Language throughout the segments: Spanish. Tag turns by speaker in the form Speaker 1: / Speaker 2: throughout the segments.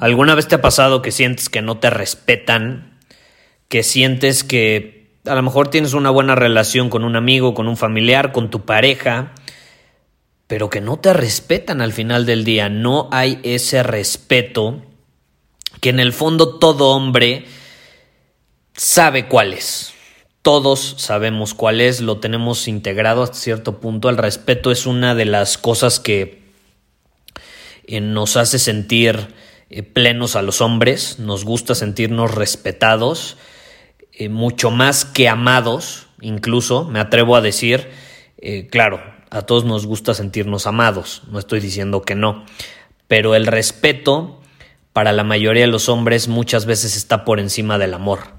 Speaker 1: ¿Alguna vez te ha pasado que sientes que no te respetan? Que sientes que a lo mejor tienes una buena relación con un amigo, con un familiar, con tu pareja, pero que no te respetan al final del día. No hay ese respeto que en el fondo todo hombre sabe cuál es. Todos sabemos cuál es, lo tenemos integrado hasta cierto punto. El respeto es una de las cosas que eh, nos hace sentir eh, plenos a los hombres, nos gusta sentirnos respetados, eh, mucho más que amados, incluso, me atrevo a decir, eh, claro, a todos nos gusta sentirnos amados, no estoy diciendo que no, pero el respeto para la mayoría de los hombres muchas veces está por encima del amor.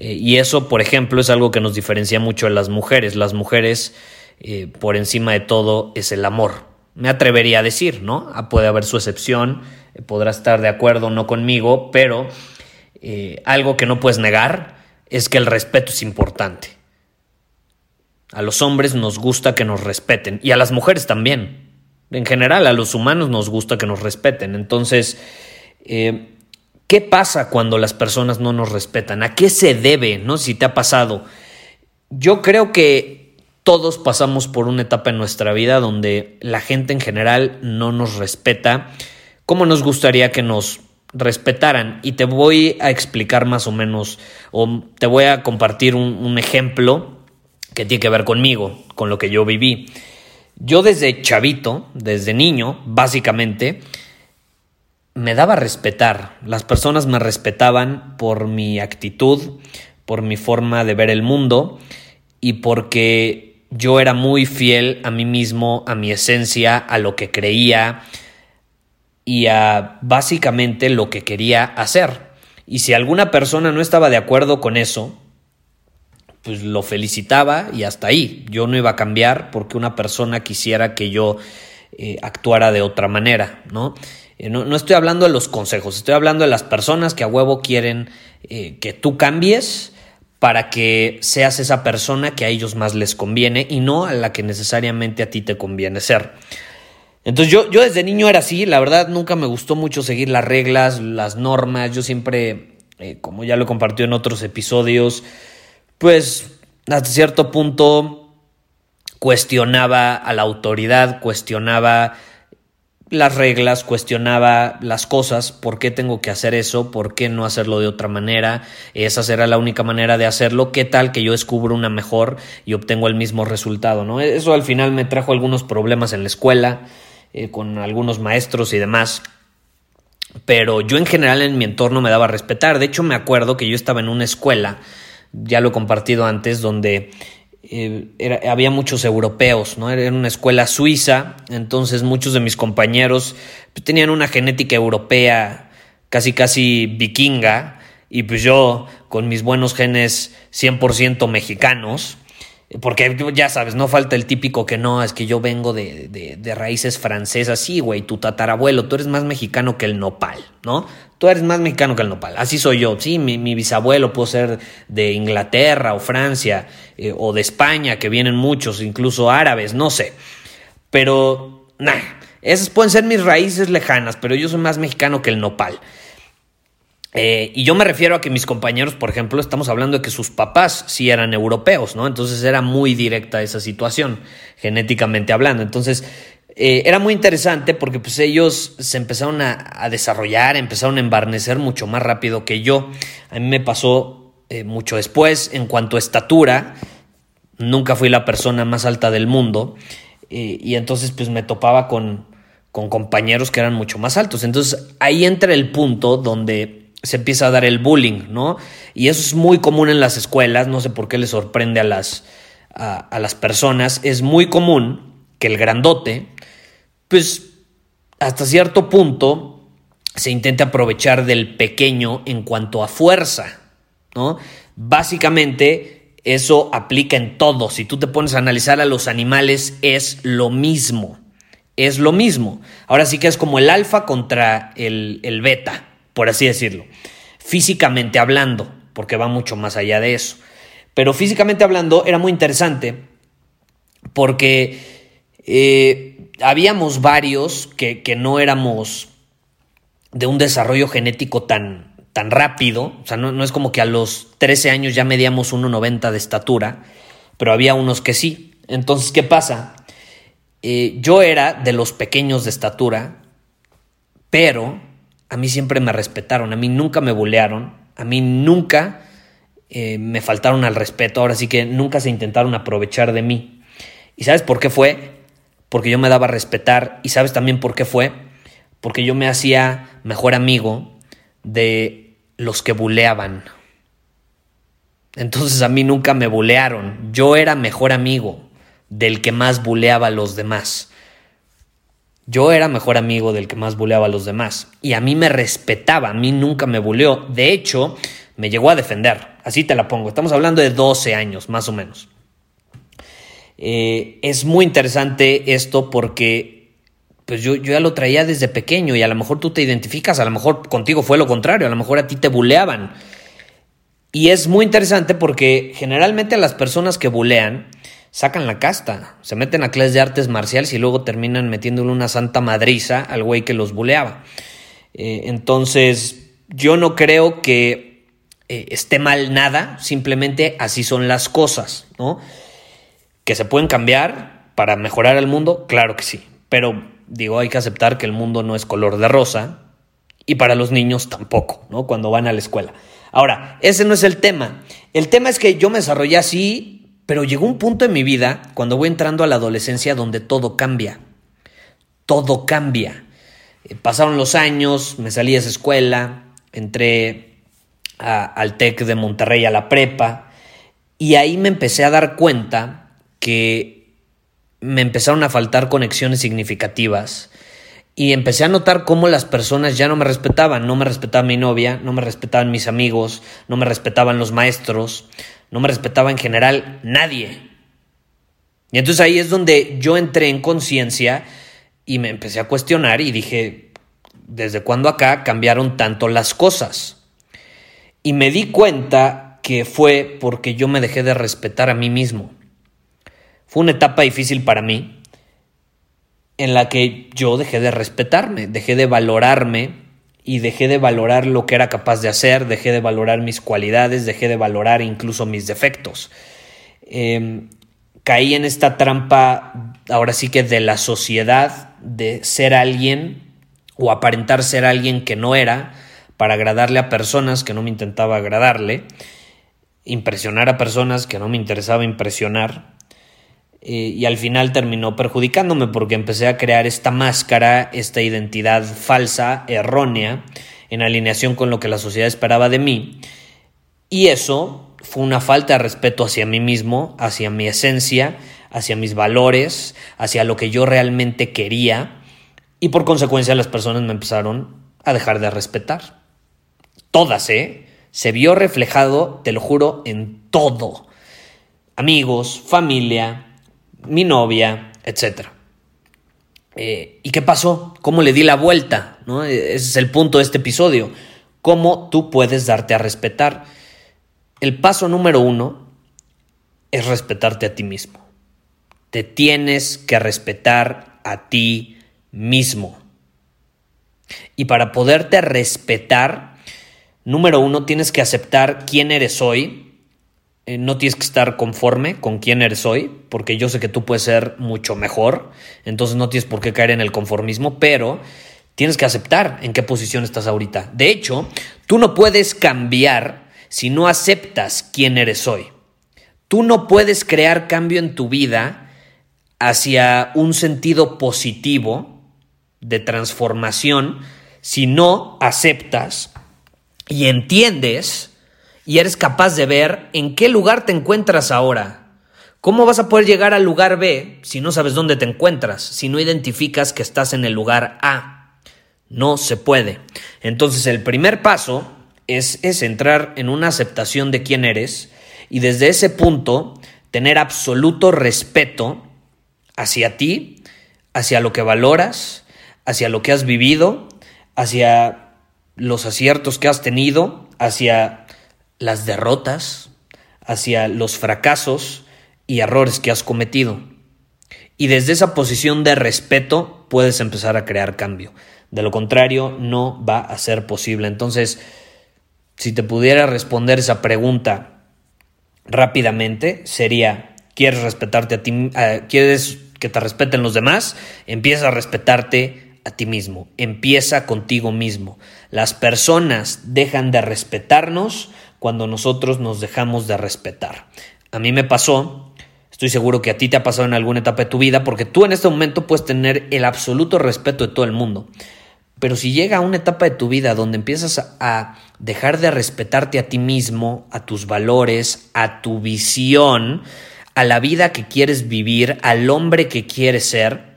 Speaker 1: y eso, por ejemplo, es algo que nos diferencia mucho de las mujeres. Las mujeres, por encima de todo, es el amor. Me atrevería a decir, ¿no? Ah, puede haber su excepción, podrá estar de acuerdo o no conmigo, pero eh, algo que no puedes negar es que el respeto es importante. A los hombres nos gusta que nos respeten y a las mujeres también. En general, a los humanos nos gusta que nos respeten. Entonces, eh, ¿qué pasa cuando las personas no nos respetan? ¿A qué se debe? ¿No? Si te ha pasado. Yo creo que todos pasamos por una etapa en nuestra vida donde la gente en general no nos respeta cómo nos gustaría que nos respetaran. Y te voy a explicar más o menos, o te voy a compartir un, ejemplo que tiene que ver conmigo, con lo que yo viví. Yo desde chavito, desde niño, básicamente, me daba a respetar. Las personas me respetaban por mi actitud, por mi forma de ver el mundo y porque yo era muy fiel a mí mismo, a mi esencia, a lo que creía, y a básicamente lo que quería hacer. Y si alguna persona no estaba de acuerdo con eso, pues lo felicitaba y hasta ahí. Yo no iba a cambiar porque una persona quisiera que yo eh, actuara de otra manera, ¿no? Eh, ¿no? estoy hablando de los consejos, estoy hablando de las personas que a huevo quieren eh, que tú cambies para que seas esa persona que a ellos más les conviene y no a la que necesariamente a ti te conviene ser. Entonces yo, yo desde niño era así, la verdad nunca me gustó mucho seguir las reglas, las normas, yo siempre, eh, como ya lo compartió en otros episodios, pues hasta cierto punto cuestionaba a la autoridad, cuestionaba las reglas, cuestionaba las cosas, por qué tengo que hacer eso, por qué no hacerlo de otra manera, esa será la única manera de hacerlo, qué tal que yo descubro una mejor y obtengo el mismo resultado, ¿no? Eso al final me trajo algunos problemas en la escuela, eh, con algunos maestros y demás. Pero yo en general en mi entorno me daba a respetar. De hecho, me acuerdo que yo estaba en una escuela, ya lo he compartido antes, donde eh, había muchos europeos, ¿no? Era una escuela suiza, entonces muchos de mis compañeros pues, tenían una genética europea, casi casi vikinga, y pues yo con mis buenos genes 100% mexicanos, porque ya sabes, no falta el típico que no, es que yo vengo de, de, raíces francesas. Sí, güey, tu tatarabuelo, tú eres más mexicano que el nopal, ¿no? Tú eres más mexicano que el nopal. Así soy yo. Sí, mi, bisabuelo puede ser de Inglaterra o Francia eh, o de España, que vienen muchos, incluso árabes, no sé. Pero, nah, esas pueden ser mis raíces lejanas, pero yo soy más mexicano que el nopal. Eh, y yo me refiero a que mis compañeros, por ejemplo, estamos hablando de que sus papás sí eran europeos, ¿no? Entonces era muy directa esa situación, genéticamente hablando. Entonces, eh, era muy interesante porque pues ellos se empezaron a, desarrollar, empezaron a embarnecer mucho más rápido que yo. A mí me pasó eh, mucho después en cuanto a estatura. Nunca fui la persona más alta del mundo y entonces pues me topaba con, con compañeros que eran mucho más altos. Entonces ahí entra el punto donde se empieza a dar el bullying, ¿no? Y eso es muy común en las escuelas, no sé por qué le sorprende a las, a las personas, es muy común que el grandote pues hasta cierto punto se intenta aprovechar del pequeño en cuanto a fuerza, ¿no? Básicamente eso aplica en todo. Si tú te pones a analizar a los animales es lo mismo. Es lo mismo. Ahora sí que es como el alfa contra el, el beta, por así decirlo. Físicamente hablando, porque va mucho más allá de eso. Pero físicamente hablando era muy interesante porque eh, habíamos varios que, no éramos de un desarrollo genético tan, tan rápido, o sea, no, es como que a los 13 años ya medíamos 1,90 de estatura, pero había unos que sí. Entonces, ¿qué pasa? Eh, yo era de los pequeños de estatura, pero a mí siempre me respetaron, a mí nunca me bulearon, a mí nunca eh, me faltaron al respeto, ahora sí que nunca se intentaron aprovechar de mí. ¿Y sabes por qué fue? porque yo me daba a respetar y sabes también por qué fue, porque yo me hacía mejor amigo de los que buleaban. Entonces a mí nunca me bulearon, yo era mejor amigo del que más buleaba a los demás. Yo era mejor amigo del que más buleaba a los demás. Y a mí me respetaba, a mí nunca me buleó. De hecho, me llegó a defender. Así te la pongo. Estamos hablando de 12 años, más o menos. Eh, es muy interesante esto porque pues yo, yo, ya lo traía desde pequeño y a lo mejor tú te identificas, a lo mejor contigo fue lo contrario, a lo mejor a ti te buleaban. Y es muy interesante porque generalmente las personas que bulean sacan la casta, se meten a clases de artes marciales y luego terminan metiéndole una santa madriza al güey que los buleaba. Eh, entonces, yo no creo que eh, esté mal nada, simplemente así son las cosas, ¿no? ¿Que se pueden cambiar para mejorar el mundo? Claro que sí. Pero digo, hay que aceptar que el mundo no es color de rosa y para los niños tampoco, ¿no? Cuando van a la escuela. Ahora, ese no es el tema. El tema es que yo me desarrollé así, pero llegó un punto en mi vida, cuando voy entrando a la adolescencia, donde todo cambia. Todo cambia. Eh, pasaron los años, me salí de esa escuela, entré al TEC de Monterrey a la prepa, y ahí me empecé a dar cuenta que me empezaron a faltar conexiones significativas y empecé a notar cómo las personas ya no me respetaban, no me respetaba mi novia, no me respetaban mis amigos, no me respetaban los maestros, no me respetaba en general nadie. Y entonces ahí es donde yo entré en conciencia y me empecé a cuestionar y dije, ¿desde cuándo acá cambiaron tanto las cosas? Y me di cuenta que fue porque yo me dejé de respetar a mí mismo. Fue una etapa difícil para mí en la que yo dejé de respetarme, dejé de valorarme y dejé de valorar lo que era capaz de hacer, dejé de valorar mis cualidades, dejé de valorar incluso mis defectos. Em, caí en esta trampa, ahora sí que de la sociedad, de ser alguien o aparentar ser alguien que no era, para agradarle a personas que no me intentaba agradarle, impresionar a personas que no me interesaba impresionar, eh, y al final terminó perjudicándome porque empecé a crear esta máscara, esta identidad falsa, errónea, en alineación con lo que la sociedad esperaba de mí. Y eso fue una falta de respeto hacia mí mismo, hacia mi esencia, hacia mis valores, hacia lo que yo realmente quería. Y por consecuencia las personas me empezaron a dejar de respetar. Todas, ¿eh? Se vio reflejado, te lo juro, en todo. Amigos, familia, mi novia, etc. Eh, ¿Y qué pasó? ¿Cómo le di la vuelta? ¿No? Ese es el punto de este episodio. ¿Cómo tú puedes darte a respetar? El paso número uno es respetarte a ti mismo. Te tienes que respetar a ti mismo. Y para poderte respetar, número uno, tienes que aceptar quién eres hoy, eh, no tienes que estar conforme con quién eres hoy, porque yo sé que tú puedes ser mucho mejor, entonces no tienes por qué caer en el conformismo, pero tienes que aceptar en qué posición estás ahorita. De hecho, tú no puedes cambiar si no aceptas quién eres hoy. Tú no puedes crear cambio en tu vida hacia un sentido positivo de transformación si no aceptas y entiendes y eres capaz de ver en qué lugar te encuentras ahora. ¿Cómo vas a poder llegar al lugar B si no sabes dónde te encuentras, si no identificas que estás en el lugar A? No se puede. Entonces el primer paso es, es entrar en una aceptación de quién eres y desde ese punto tener absoluto respeto hacia ti, hacia lo que valoras, hacia lo que has vivido, hacia los aciertos que has tenido, hacia las derrotas, hacia los fracasos y errores que has cometido. Y desde esa posición de respeto puedes empezar a crear cambio. De lo contrario, no va a ser posible. Entonces, si te pudiera responder esa pregunta rápidamente, sería, ¿quieres respetarte a ti? ¿Quieres que te respeten los demás? Empieza a respetarte a ti mismo. Empieza contigo mismo. Las personas dejan de respetarnos cuando nosotros nos dejamos de respetar. A mí me pasó, estoy seguro que a ti te ha pasado en alguna etapa de tu vida, porque tú en este momento puedes tener el absoluto respeto de todo el mundo. Pero si llega a una etapa de tu vida donde empiezas a dejar de respetarte a ti mismo, a tus valores, a tu visión, a la vida que quieres vivir, al hombre que quieres ser,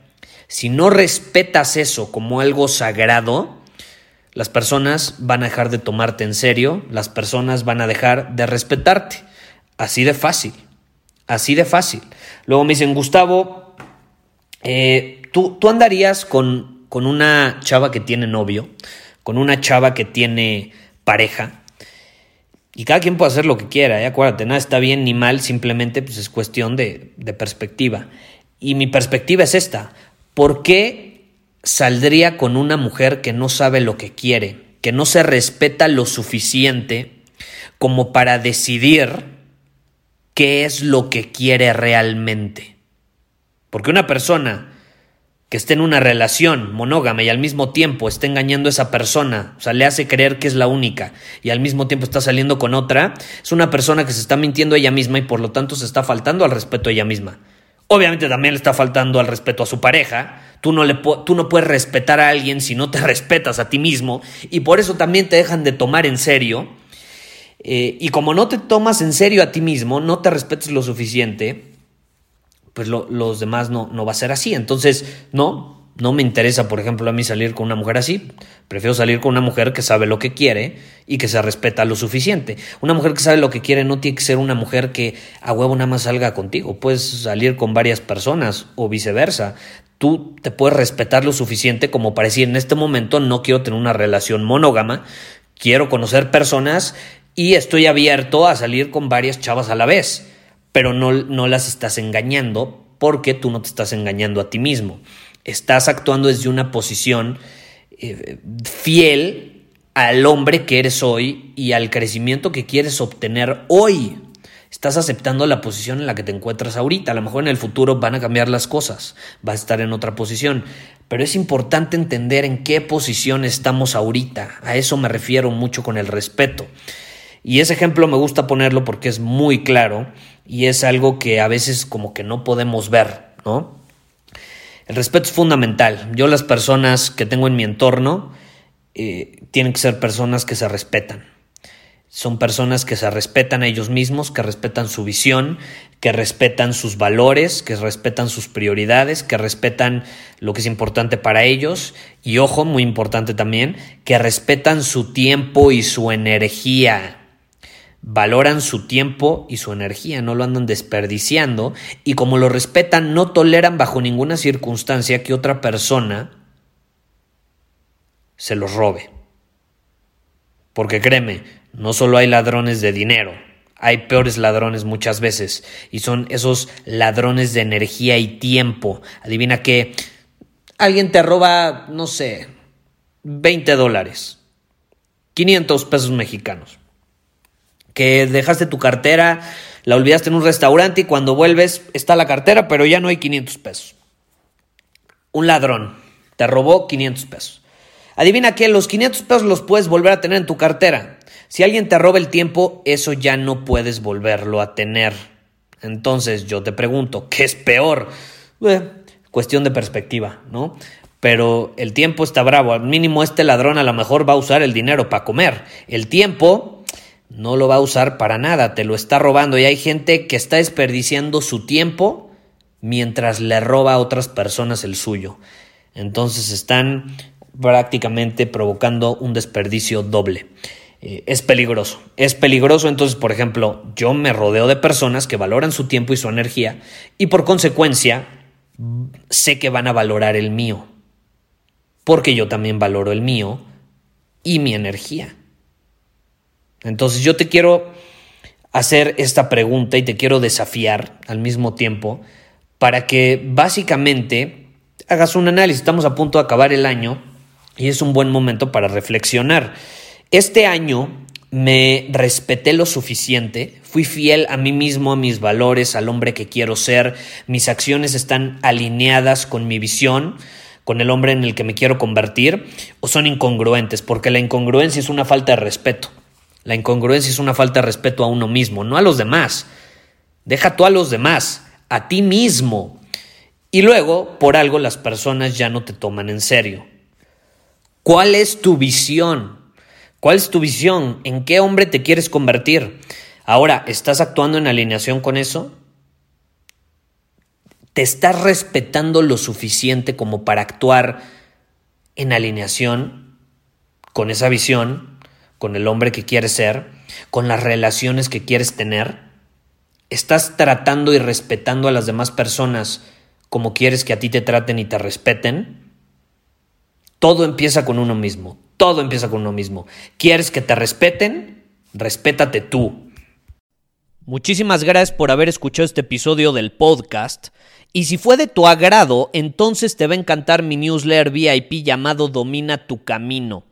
Speaker 1: si no respetas eso como algo sagrado, las personas van a dejar de tomarte en serio, las personas van a dejar de respetarte. Así de fácil, así de fácil. Luego me dicen, Gustavo, eh, ¿tú, ¿tú, andarías con, con una chava que tiene novio, con una chava que tiene pareja, y cada quien puede hacer lo que quiera, ¿eh? acuérdate, nada está bien ni mal, simplemente pues, es cuestión de, de perspectiva. Y mi perspectiva es esta, ¿por qué saldría con una mujer que no sabe lo que quiere, que no se respeta lo suficiente como para decidir qué es lo que quiere realmente. Porque una persona que esté en una relación monógama y al mismo tiempo esté engañando a esa persona, o sea, le hace creer que es la única y al mismo tiempo está saliendo con otra, es una persona que se está mintiendo a ella misma y por lo tanto se está faltando al respeto a ella misma. Obviamente también le está faltando al respeto a su pareja. Tú no, le tú no puedes respetar a alguien si no te respetas a ti mismo. Y por eso también te dejan de tomar en serio. Eh, y como no te tomas en serio a ti mismo, no te respetes lo suficiente, pues los demás no, no va a ser así. Entonces, no, no me interesa, por ejemplo, a mí salir con una mujer así. Prefiero salir con una mujer que sabe lo que quiere y que se respeta lo suficiente. Una mujer que sabe lo que quiere no tiene que ser una mujer que a huevo nada más salga contigo. Puedes salir con varias personas o viceversa. Tú te puedes respetar lo suficiente como para decir en este momento no quiero tener una relación monógama, quiero conocer personas y estoy abierto a salir con varias chavas a la vez. Pero no, no las estás engañando porque tú no te estás engañando a ti mismo estás actuando desde una posición eh, fiel al hombre que eres hoy y al crecimiento que quieres obtener hoy. Estás aceptando la posición en la que te encuentras ahorita. A lo mejor en el futuro van a cambiar las cosas, vas a estar en otra posición. Pero es importante entender en qué posición estamos ahorita. A eso me refiero mucho con el respeto. Y ese ejemplo me gusta ponerlo porque es muy claro y es algo que a veces como que no podemos ver, ¿no? El respeto es fundamental. Yo las personas que tengo en mi entorno eh, tienen que ser personas que se respetan. Son personas que se respetan a ellos mismos, que respetan su visión, que respetan sus valores, que respetan sus prioridades, que respetan lo que es importante para ellos y, ojo, muy importante también, que respetan su tiempo y su energía valoran su tiempo y su energía, no lo andan desperdiciando y como lo respetan, no toleran bajo ninguna circunstancia que otra persona se los robe. Porque créeme, no solo hay ladrones de dinero, hay peores ladrones muchas veces y son esos ladrones de energía y tiempo. Adivina que alguien te roba, no sé, 20 dólares, 500 pesos mexicanos que dejaste tu cartera La olvidaste en un restaurante y cuando vuelves está la cartera, pero ya no hay 500 pesos. Un ladrón te robó 500 pesos. Adivina que los 500 pesos los puedes volver a tener en tu cartera. Si alguien te roba el tiempo, eso ya no puedes volverlo a tener. Entonces yo te pregunto, ¿qué es peor? Eh, cuestión de perspectiva, ¿no? Pero el tiempo está bravo. Al mínimo este ladrón a lo mejor va a usar el dinero para comer. El tiempo no lo va a usar para nada, te lo está robando. Y hay gente que está desperdiciando su tiempo mientras le roba a otras personas el suyo. Entonces están prácticamente provocando un desperdicio doble. Eh, es peligroso, es peligroso. Entonces, por ejemplo, yo me rodeo de personas que valoran su tiempo y su energía y por consecuencia sé que van a valorar el mío, porque yo también valoro el mío y mi energía. Entonces yo te quiero hacer esta pregunta y te quiero desafiar al mismo tiempo para que básicamente hagas un análisis. Estamos a punto de acabar el año y es un buen momento para reflexionar. Este año me respeté lo suficiente, fui fiel a mí mismo, a mis valores, al hombre que quiero ser, mis acciones están alineadas con mi visión, con el hombre en el que me quiero convertir, o son incongruentes, porque la incongruencia es una falta de respeto. La incongruencia es una falta de respeto a uno mismo, no a los demás. Deja tú a los demás, a ti mismo. Y luego, por algo, las personas ya no te toman en serio. ¿Cuál es tu visión? ¿Cuál es tu visión? ¿En qué hombre te quieres convertir? Ahora, ¿estás actuando en alineación con eso? ¿Te estás respetando lo suficiente como para actuar en alineación con esa visión, con el hombre que quieres ser, con las relaciones que quieres tener? ¿Estás tratando y respetando a las demás personas como quieres que a ti te traten y te respeten? Todo empieza con uno mismo. Todo empieza con uno mismo. ¿Quieres que te respeten? Respétate tú. Muchísimas gracias por haber escuchado este episodio del podcast. Y si fue de tu agrado, entonces te va a encantar mi newsletter VIP llamado Domina tu Camino.